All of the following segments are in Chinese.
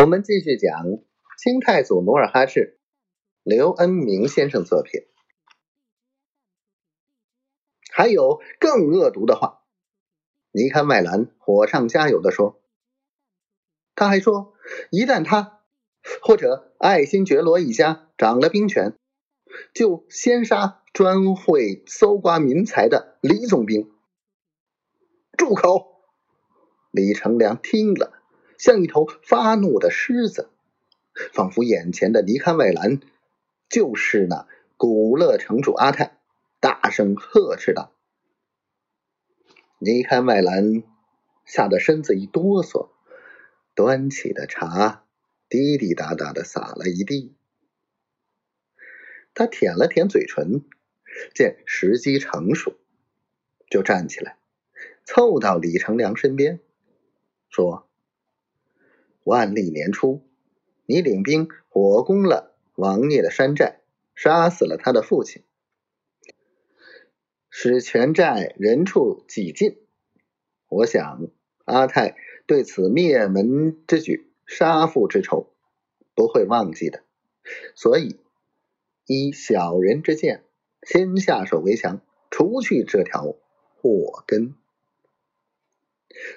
我们继续讲清太祖努尔哈赤，刘恩明先生作品。还有更恶毒的话，尼堪麦兰火上加油的说。他还说，一旦他或者爱新觉罗一家掌了兵权，就先杀专会搜刮民财的李总兵。住口！李成梁听了。像一头发怒的狮子，仿佛眼前的尼堪外兰就是那古勒城主阿泰，大声呵斥道：“尼堪外兰吓得身子一哆嗦，端起的茶滴滴答答的洒了一地。他舔了舔嘴唇，见时机成熟，就站起来，凑到李成梁身边，说。”万历年初，你领兵火攻了王聂的山寨，杀死了他的父亲，使全寨人畜几尽。我想阿泰对此灭门之举、杀父之仇不会忘记的，所以依小人之见，先下手为强，除去这条祸根。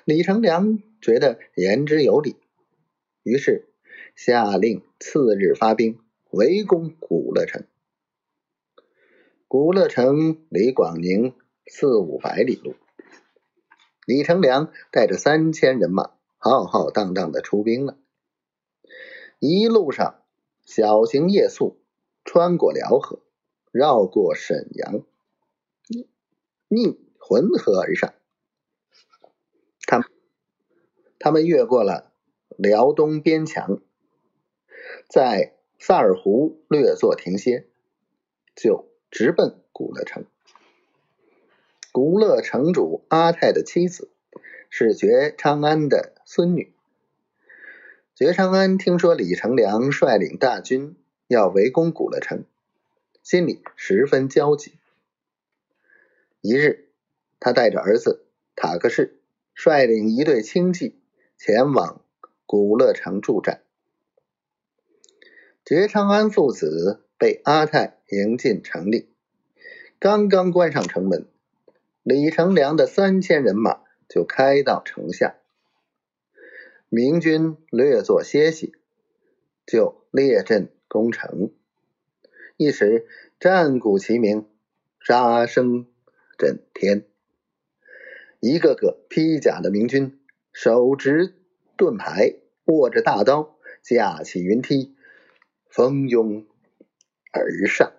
李成梁觉得言之有理。于是下令次日发兵围攻古乐城。古乐城离广宁四五百里路，李成梁带着三千人马浩浩荡荡的出兵了。一路上小行夜宿，穿过辽河，绕过沈阳，逆浑河而上。他他们越过了。辽东边墙，在萨尔湖略作停歇，就直奔古勒城。古勒城主阿泰的妻子是觉昌安的孙女。觉昌安听说李成梁率领大军要围攻古勒城，心里十分焦急。一日，他带着儿子塔克士，率领一队轻骑前往。古乐城驻战，觉昌安父子被阿泰迎进城里，刚刚关上城门，李成梁的三千人马就开到城下。明军略作歇息，就列阵攻城，一时战鼓齐鸣，杀声震天。一个个披甲的明军手执盾牌。握着大刀，架起云梯，蜂拥而上。